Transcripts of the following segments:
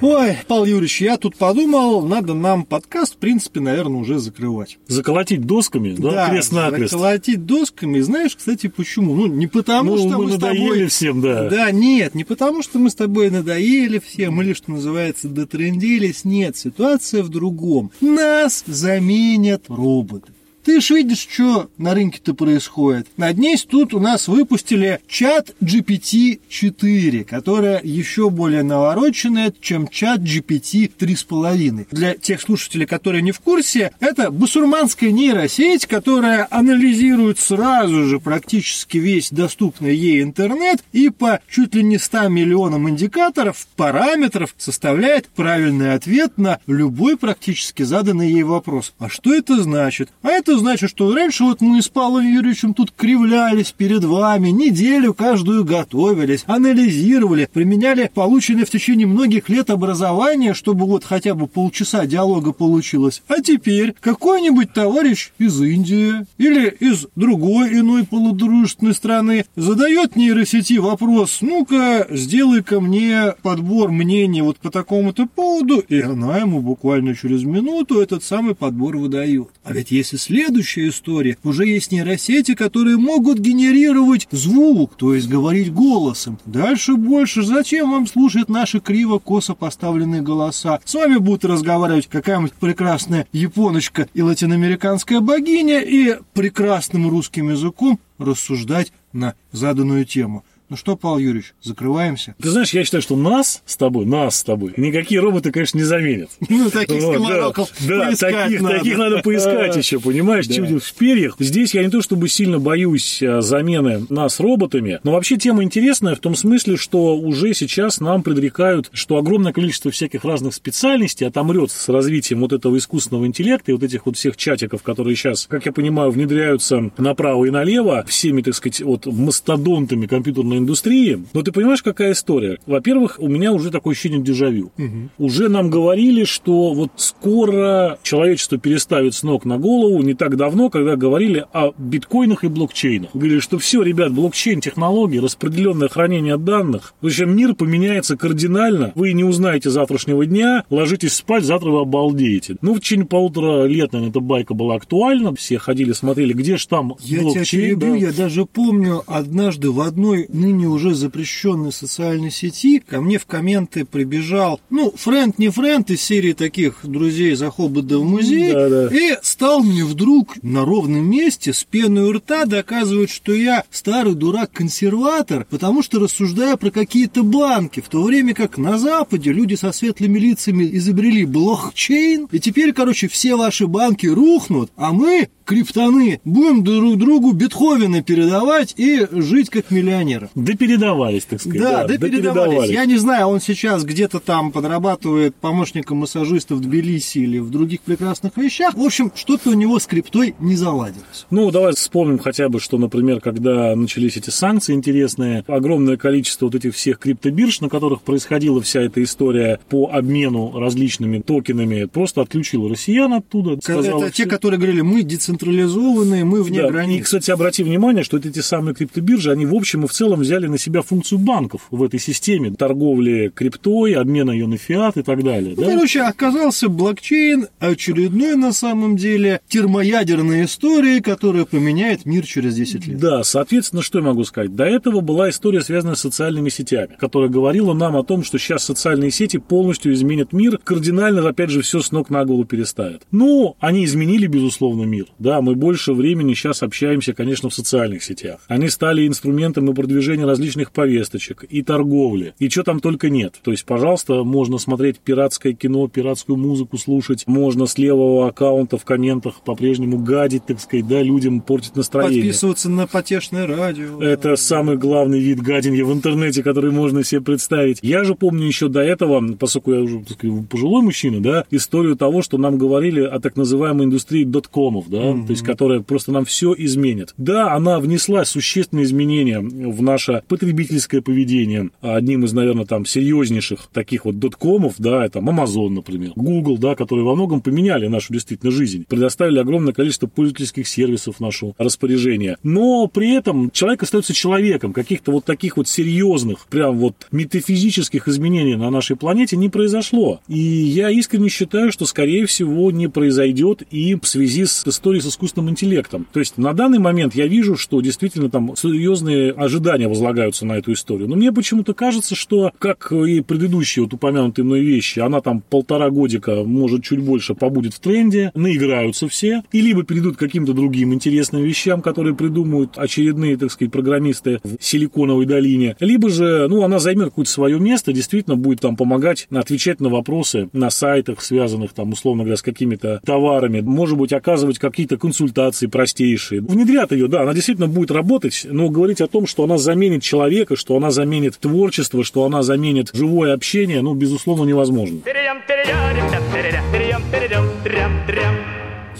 Ой, Павел Юрьевич, я тут подумал, надо нам подкаст, в принципе, наверное, уже закрывать. Заколотить досками, да, Да, крест-накрест. заколотить досками. Знаешь, кстати, почему? Ну, не потому, Ну, что мы мы, с надоели тобой... всем, да. Да, нет, не потому, что мы с тобой надоели всем, или, что называется, дотрендились. Нет, ситуация в другом. Нас заменят роботы. Ты ж видишь, что на рынке-то происходит. На днесь тут у нас выпустили чат GPT-4, которая еще более навороченная, чем чат GPT 3.5. Для тех слушателей, которые не в курсе, это басурманская нейросеть, которая анализирует сразу же практически весь доступный ей интернет и по чуть ли не 100 миллионам индикаторов, параметров составляет правильный ответ на любой практически заданный ей вопрос. А что это значит? А это значит, что раньше вот мы с Павлом Юрьевичем тут кривлялись перед вами, неделю каждую готовились, анализировали, применяли полученное в течение многих лет образование, чтобы вот хотя бы полчаса диалога получилось. А теперь какой-нибудь товарищ из Индии или из другой иной полудружественной страны задает нейросети вопрос, ну-ка, сделай-ка мне подбор мнений вот по такому-то поводу, и она ему буквально через минуту этот самый подбор выдает. А ведь если следующая история, уже есть нейросети, которые могут генерировать звук, то есть говорить голосом. Дальше больше. Зачем вам слушать наши криво-косо поставленные голоса? С вами будут разговаривать какая-нибудь прекрасная японочка и латиноамериканская богиня и прекрасным русским языком рассуждать на заданную тему. Ну что, Павел Юрьевич, закрываемся? Ты знаешь, я считаю, что нас с тобой, нас с тобой, никакие роботы, конечно, не заменят. Ну, таких Вот, скоморохов да, да, таких, надо. таких надо поискать еще, понимаешь, чудо в перьях. Здесь я не то чтобы сильно боюсь а, замены нас роботами, но вообще тема интересная в том смысле, что уже сейчас нам предрекают, что огромное количество всяких разных специальностей отомрет с развитием вот этого искусственного интеллекта и вот этих вот всех чатиков, которые сейчас, как я понимаю, внедряются направо и налево всеми, так сказать, вот мастодонтами компьютерной индустрии. Но ты понимаешь, какая история? Во-первых, у меня уже такое ощущение дежавю. Уже нам говорили, что вот скоро человечество переставит с ног на голову не так давно, когда говорили о биткоинах и блокчейнах. Говорили, что все, ребят, блокчейн, технологии, распределенное хранение данных. В общем, мир поменяется кардинально. Вы не узнаете завтрашнего дня, ложитесь спать, завтра вы обалдеете. Ну, в течение полутора лет, наверное, эта байка была актуальна. Все ходили, смотрели, где же там Я тебя блокчейн. перебью, да. я даже помню, однажды в одной ныне уже запрещенной социальной сети ко мне в комменты прибежал, ну, френд не френд из серии таких друзей за хоббита в музей, Да-да. и стал мне вдруг на ровном месте с пеной у рта доказывать, что я старый дурак-консерватор, потому что рассуждаю про какие-то банки, в то время как на Западе люди со светлыми лицами изобрели блокчейн, и теперь, короче, все ваши банки рухнут, а мы, криптоны, будем друг другу Бетховена передавать и жить как миллионеры. Да передавались, так сказать. Да, да, передавались. Я не знаю, он сейчас где-то там подрабатывает помощником массажиста в Тбилиси или в других прекрасных вещах. В общем, что-то у него с криптой не заладилось. Ну, давай вспомним хотя бы, что, например, когда начались эти санкции интересные, огромное количество вот этих всех криптобирж, на которых происходила вся эта история по обмену различными токенами, просто отключила россиян оттуда. сказала, Это те, которые говорили, мы децентрализованные, мы вне Да, И, границ. кстати, обрати внимание, что эти самые криптобиржи, они в общем и в целом взяли на себя функцию банков в этой системе торговли криптой, обмена ее на фиат и так далее. Ну, да? короче, оказался блокчейн очередной на самом деле термоядерной историей, которая поменяет мир через 10 лет. Да, соответственно, что я могу сказать? До этого была история, связанная с социальными сетями, которая говорила нам о том, что сейчас социальные сети полностью изменят мир, кардинально, опять же, все с ног на голову переставят. Ну, они изменили, безусловно, мир. Да, мы больше времени сейчас общаемся, конечно, в социальных сетях. Они стали инструментом и продвижения различных повесточек, и торговли, и что там только нет. То есть, пожалуйста, можно смотреть пиратское кино, пиратскую музыку слушать, можно с левого аккаунта в комментах по-прежнему гадить, так сказать, да, людям портить настроение. Подписываться на потешное радио. Это самый главный вид гаденья в интернете, который можно себе представить. Я же помню еще до этого, поскольку я уже так сказать, пожилой мужчина, да, историю того, что нам говорили о так называемой индустрии доткомов, да, то есть которая просто нам все изменит. Да, она внесла существенные изменения в наш наше потребительское поведение. Одним из, наверное, там серьезнейших таких вот доткомов, да, это Amazon, например, Google, да, которые во многом поменяли нашу действительно жизнь, предоставили огромное количество пользовательских сервисов в нашу распоряжение. Но при этом человек остается человеком. Каких-то вот таких вот серьезных, прям вот метафизических изменений на нашей планете не произошло. И я искренне считаю, что, скорее всего, не произойдет и в связи с историей с искусственным интеллектом. То есть на данный момент я вижу, что действительно там серьезные ожидания возлагаются на эту историю. Но мне почему-то кажется, что, как и предыдущие вот упомянутые мной вещи, она там полтора годика, может, чуть больше побудет в тренде, наиграются все, и либо перейдут к каким-то другим интересным вещам, которые придумают очередные, так сказать, программисты в Силиконовой долине, либо же, ну, она займет какое-то свое место, действительно будет там помогать отвечать на вопросы на сайтах, связанных там, условно говоря, с какими-то товарами, может быть, оказывать какие-то консультации простейшие. Внедрят ее, да, она действительно будет работать, но говорить о том, что она заменит человека, что она заменит творчество, что она заменит живое общение, ну, безусловно, невозможно.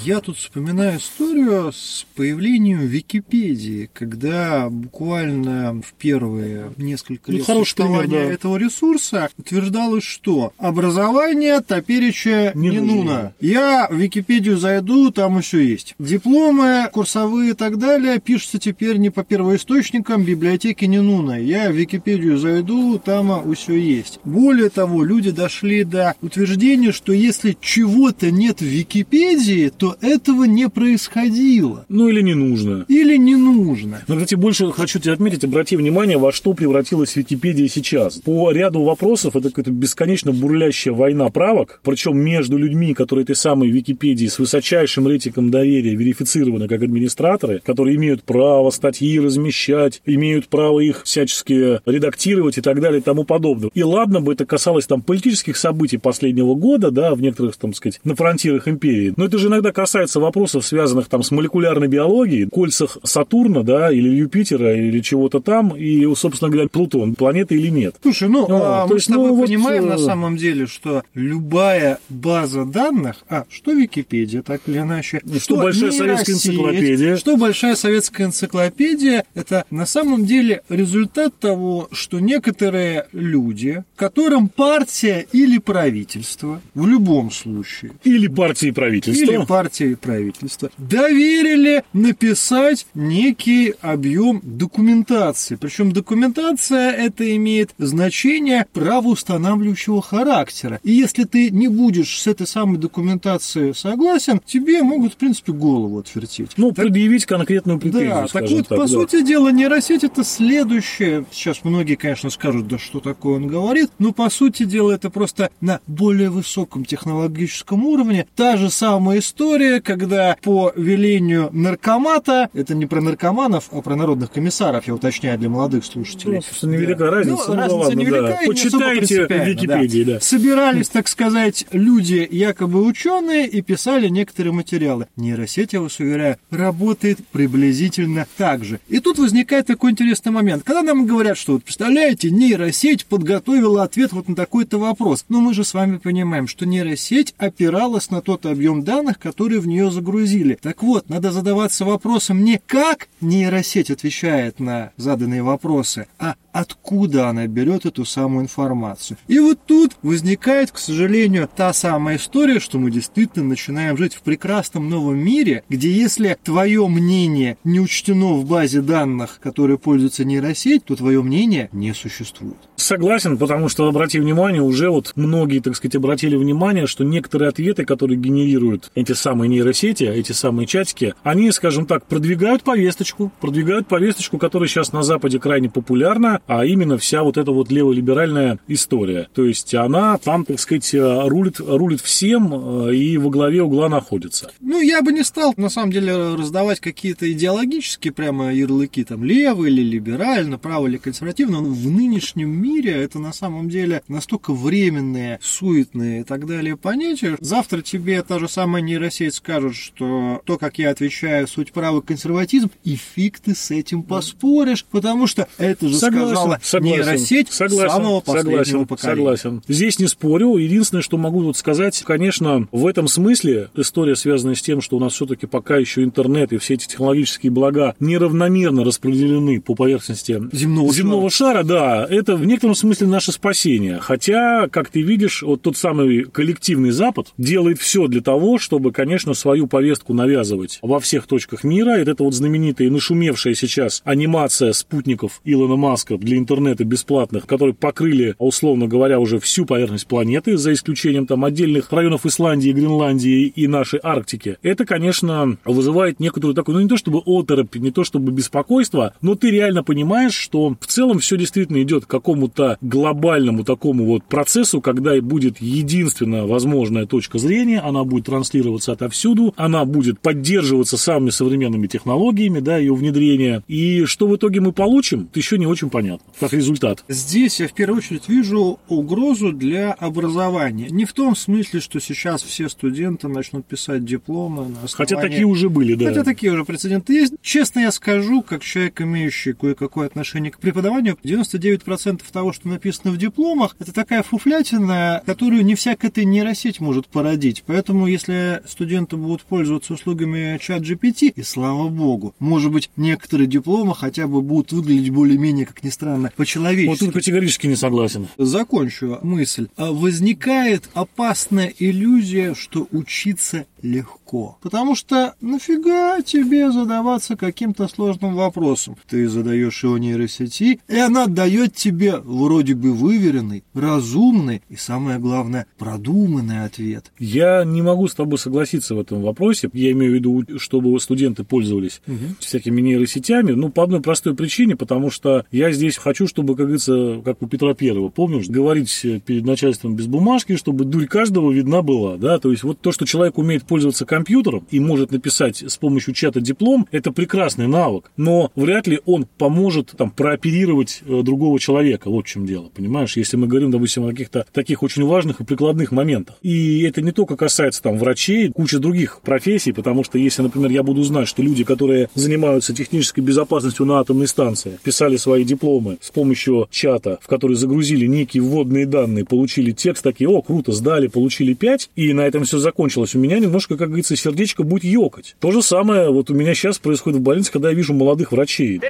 Я тут вспоминаю историю с появлением Википедии, когда буквально в первые несколько Ну, лет хороший существования пример, да. этого ресурса утверждалось, что образование топереча Не не, нужно. нужно. Я в Википедию зайду, там еще есть. Дипломы, курсовые и так далее пишутся теперь не по первоисточникам, библиотеки не нужно. Я в Википедию зайду, там все есть. Более того, люди дошли до утверждения, что если чего-то нет в Википедии, то этого не происходило. Ну, или не нужно. Или не нужно. Но, кстати, больше хочу тебе отметить, обрати внимание, во что превратилась Википедия сейчас. По ряду вопросов это какая-то бесконечно бурлящая война правок, причем между людьми, которые этой самой Википедии с высочайшим рейтингом доверия верифицированы как администраторы, которые имеют право статьи размещать, имеют право их всячески редактировать и так далее и тому подобное. И ладно бы это касалось там политических событий последнего года, да, в некоторых, там сказать, на фронтирах империи, но это же иногда касается вопросов, связанных там с молекулярной биологией, кольцах Сатурна, да, или Юпитера, или чего-то там, и, собственно говоря, Плутон, планета или нет. Слушай, ну, А, а, то мы есть, с тобой ну, вот, понимаем э, на самом деле, что любая база данных, а что Википедия, так или иначе, что Большая советская энциклопедия. что Большая советская энциклопедия, это на самом деле результат того, что некоторые люди, которым партия или правительство, в любом случае, Или партии правительства. или партия и правительство доверили написать некий объем документации. Причем документация это имеет значение правоустанавливающего характера. И если ты не будешь с этой самой документацией согласен, тебе могут, в принципе, голову отвертеть. Ну, предъявить конкретную претензию, Да, так вот, так, по да. сути дела, нейросеть это следующее. Сейчас многие, конечно, скажут, да что такое он говорит, но по сути дела это просто на более высоком технологическом уровне. Та же самая история, когда по велению наркомата, это не про наркоманов, а про народных комиссаров, я уточняю для молодых слушателей. Ну, собственно, невелика разница, Ну, ну, разница ладно, невелика да. и Почитайте в Википедии, да. Собирались, так сказать, люди, якобы ученые, и писали некоторые материалы. Нейросеть, я вас уверяю, работает приблизительно так же. И тут возникает такой интересный момент. Когда нам говорят, что, вот, представляете, нейросеть подготовила ответ вот на такой-то вопрос. Но мы же с вами понимаем, что нейросеть опиралась на тот объем данных, который в нее загрузили. Так вот, надо задаваться вопросом не как нейросеть отвечает на заданные вопросы, а откуда она берет эту самую информацию. И вот тут возникает, к сожалению, та самая история, что мы действительно начинаем жить в прекрасном новом мире, где если твое мнение не учтено в базе данных, которой пользуется нейросеть, то твое мнение не существует. Согласен, потому что, обрати внимание, уже вот многие, так сказать, обратили внимание, что некоторые ответы, которые генерируют эти самые нейросети, эти самые чатики, они, скажем так, продвигают повесточку, продвигают повесточку, которая сейчас на Западе крайне популярна, а именно вся вот эта вот леволиберальная история. То есть она там, так сказать, э, рулит, рулит всем э, и во главе угла находится. Ну, я бы не стал, на самом деле, раздавать какие-то идеологические прямо ярлыки, там, левый или либерально, право или консервативно, но в нынешнем мире это на самом деле настолько временные, суетные и так далее понятия. Завтра тебе та же самая нейросеть скажет, что то, как я отвечаю, суть права консерватизм, и фиг ты с этим поспоришь, потому что это же Согласен, сказала согласен, нейросеть согласен, самого последнего согласен, поколения. Согласен. Здесь не спорю. Единственное, что могу тут сказать, конечно, в этом смысле история связана с тем, что у нас все-таки пока еще интернет и все эти технологические блага неравномерно распределены по поверхности Земного земного шара, да, это в некотором смысле наше спасение. Хотя, как ты видишь, вот тот самый коллективный Запад делает все для того, чтобы, конечно, свою повестку навязывать во всех точках мира. И это вот знаменитая и нашумевшая сейчас анимация спутников Илона Маска для интернета бесплатных, которые покрыли, условно говоря, уже всю поверхность планеты, за исключением там отдельных районов Исландии, Гренландии и нашей Арктики. Это, конечно, вызывает некоторую такую, ну не то чтобы оторопь, не то чтобы беспокойство, но ты реально понимаешь, что в целом все действительно идет к какому-то глобальному такому вот процессу, когда и будет единственная возможная точка зрения, она будет транслироваться отовсюду, она будет поддерживаться самыми современными технологиями, да, ее внедрения. И что в итоге мы получим, это еще не очень понятно, как результат. Здесь я в первую очередь вижу угрозу для образования. Не в том смысле, что сейчас все студенты начнут писать дипломы на основании... Хотя такие уже были, да. Хотя такие уже прецеденты есть. Честно я скажу, как человек, имеющий кое-какое отношение к преподаванию, 99% того, что написано в дипломах, это такая фуфлятина, которую не всякая эта нейросеть может породить. Поэтому, если студенты будут пользоваться услугами чат GPT, и слава богу, может быть, некоторые дипломы хотя бы будут выглядеть более-менее, как ни странно, по-человечески. Вот тут категорически не согласен. Закончу мысль. А Возникает опасная иллюзия, что учиться легко. Потому что нафига тебе задаваться каким-то сложным вопросом? Ты задаешь его нейросети, и она дает тебе вроде бы выверенный, разумный и, самое главное, продуманный ответ. Я не могу с тобой согласиться в этом вопросе. Я имею в виду, чтобы студенты пользовались Угу. всякими нейросетями. Ну, по одной простой причине, потому что я здесь хочу, чтобы, как говорится, как у Петра Первого, помнишь, говорить перед начальством без бумажки, чтобы дурь каждого видна была, да, то есть вот то, что человек умеет пользоваться компьютером и может написать с помощью чата диплом, это прекрасный навык, но вряд ли он поможет там прооперировать э, другого человека, вот в чем дело, понимаешь, если мы говорим, допустим, о каких-то таких очень важных и прикладных моментах. И это не только касается там врачей, куча других профессий, потому что если, например, я буду знать, что люди, которые занимаются технической безопасностью на атомной станции, писали свои дипломы с помощью чата, в который загрузили некие вводные данные, получили текст, такие, о, круто, сдали, получили 5, и на этом все закончилось. У меня немножко, как говорится, сердечко будет ёкать. То же самое вот у меня сейчас происходит в больнице, когда я вижу молодых врачей.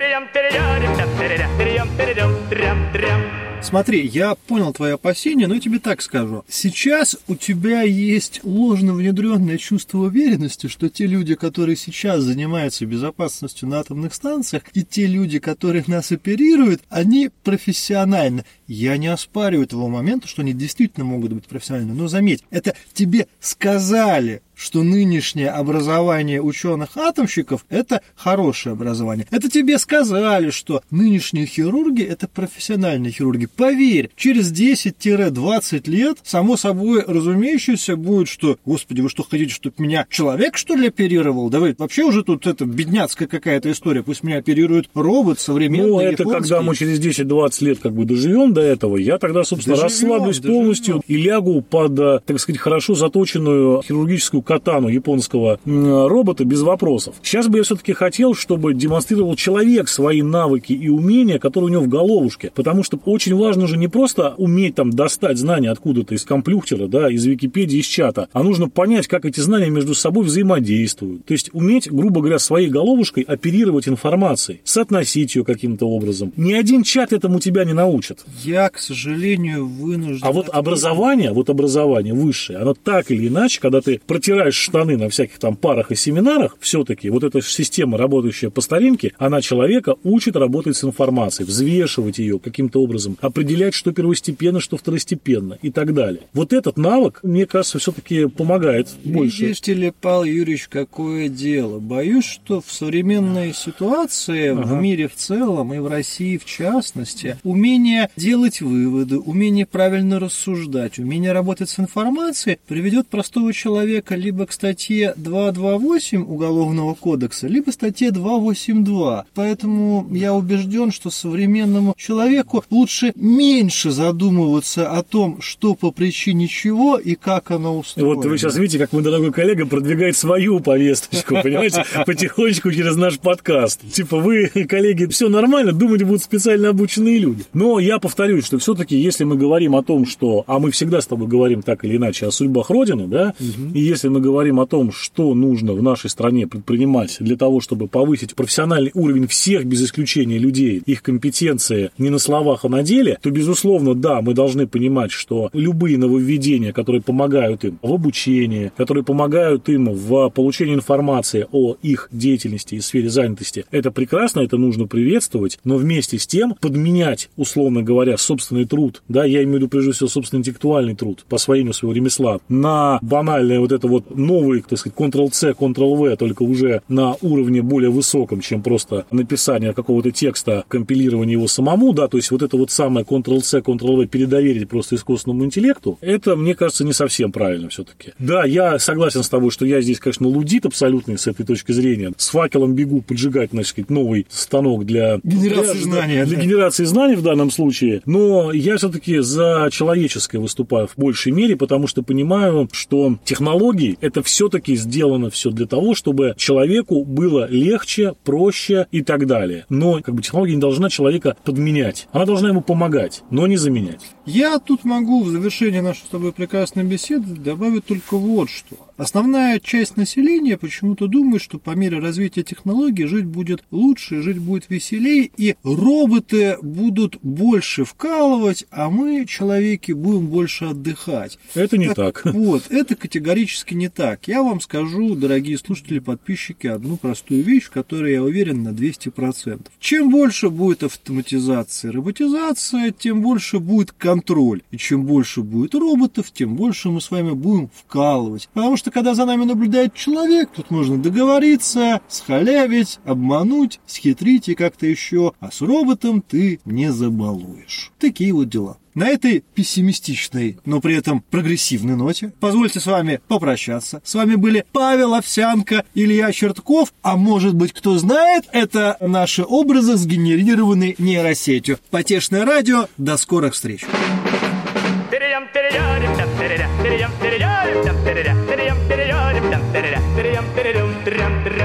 Смотри, я понял твои опасения, но я тебе так скажу. Сейчас у тебя есть ложно внедренное чувство уверенности, что те люди, которые сейчас занимаются безопасностью на атомных станциях, и те люди, которые нас оперируют, они профессиональны. Я не оспариваю этого момента, что они действительно могут быть профессиональны. Но заметь, это тебе сказали, что нынешнее образование ученых-атомщиков – это хорошее образование. Это тебе сказали, что нынешние хирурги – это профессиональные хирурги. Поверь, через 10-20 лет, само собой разумеющееся будет, что, господи, вы что хотите, чтобы меня человек, что ли, оперировал? Давай, вообще уже тут это бедняцкая какая-то история. Пусть меня оперирует робот современный, Ну, это японский. когда мы через 10-20 лет как бы доживем до этого, я тогда, собственно, Доживем, расслаблюсь доживем. полностью и лягу под, э, так сказать, хорошо заточенную хирургическую катану японского робота без вопросов. Сейчас бы я все-таки хотел, чтобы демонстрировал человек свои навыки и умения, которые у него в головушке. Потому что очень важно же не просто уметь там достать знания откуда-то из компьютера, да, из Википедии, из чата, а нужно понять, как эти знания между собой взаимодействуют. То есть уметь, грубо говоря, своей головушкой оперировать информацией, соотносить ее каким-то образом. Ни один чат этому тебя не научит. Я, к сожалению, вынужден... А вот образование, вот образование высшее, оно так или иначе, когда ты протираешь штаны на всяких там парах и семинарах, все-таки вот эта система, работающая по старинке, она человека учит работать с информацией, взвешивать ее каким-то образом, определять, что первостепенно, что второстепенно и так далее. Вот этот навык, мне кажется, все-таки помогает больше. Видишь ли, Павел Юрьевич, какое дело. Боюсь, что в современной ситуации, в Ага. мире в целом и в России в частности, умение делать выводы, умение правильно рассуждать, умение работать с информацией приведет простого человека либо к статье 228 Уголовного кодекса, либо статье 282. Поэтому я убежден, что современному человеку лучше меньше задумываться о том, что по причине чего и как оно устроено. Вот вы сейчас видите, как мой дорогой коллега продвигает свою повесточку, понимаете, потихонечку через наш подкаст. Типа вы, коллеги, все нормально, думать будут специально обученные люди. Но я повторюсь, что все-таки, если мы говорим о том, что, а мы всегда с тобой говорим так или иначе о судьбах Родины, да, угу. и если мы говорим о том, что нужно в нашей стране предпринимать для того, чтобы повысить профессиональный уровень всех без исключения людей, их компетенции не на словах, а на деле, то, безусловно, да, мы должны понимать, что любые нововведения, которые помогают им в обучении, которые помогают им в получении информации о их деятельности и сфере занятости, это прекрасно, это нужно приветствовать, но вместе с тем подменять, условно говоря, собственный труд, да, я имею в виду прежде всего собственный интеллектуальный труд по освоению своего ремесла, на банальное вот это вот новый, так сказать, Ctrl-C, Ctrl-V, только уже на уровне более высоком, чем просто написание какого-то текста, компилирование его самому, да, то есть вот это вот самое Ctrl-C, Ctrl-V передоверить просто искусственному интеллекту, это, мне кажется, не совсем правильно все-таки. Да, я согласен с тобой, что я здесь, конечно, лудит абсолютный с этой точки зрения. С факелом бегу поджигать, значит, новый станок для генерации для, знаний. Для да. генерации знаний в данном случае. Но я все-таки за человеческое выступаю в большей мере, потому что понимаю, что технологии это все-таки сделано все для того, чтобы человеку было легче, проще и так далее. Но как бы технология не должна человека подменять. Она должна ему помогать, но не заменять. Я тут могу в завершение нашей с тобой прекрасной беседы добавить только вот что. Основная часть населения почему-то думает, что по мере развития технологий жить будет лучше, жить будет веселее, и роботы будут больше вкалывать, а мы, человеки, будем больше отдыхать. Это не так. так. Вот, это категорически не так. Я вам скажу, дорогие слушатели, подписчики, одну простую вещь, в которой я уверен на 200%. Чем больше будет автоматизация, роботизация, тем больше будет контроль. И чем больше будет роботов, тем больше мы с вами будем вкалывать. Потому что когда за нами наблюдает человек, тут можно договориться, схалявить, обмануть, схитрить и как-то еще, а с роботом ты не забалуешь. Такие вот дела. На этой пессимистичной, но при этом прогрессивной ноте позвольте с вами попрощаться. С вами были Павел Овсянко, Илья Чертков, а может быть, кто знает, это наши образы, сгенерированные нейросетью. Потешное радио. До скорых встреч. Diddy-dum, diddy-dum, diddy-dum, diddy-dum, diddy-dum, diddy-dum, diddy-dum, diddy-dum, diddy-dum, diddy-dum, diddy-dum,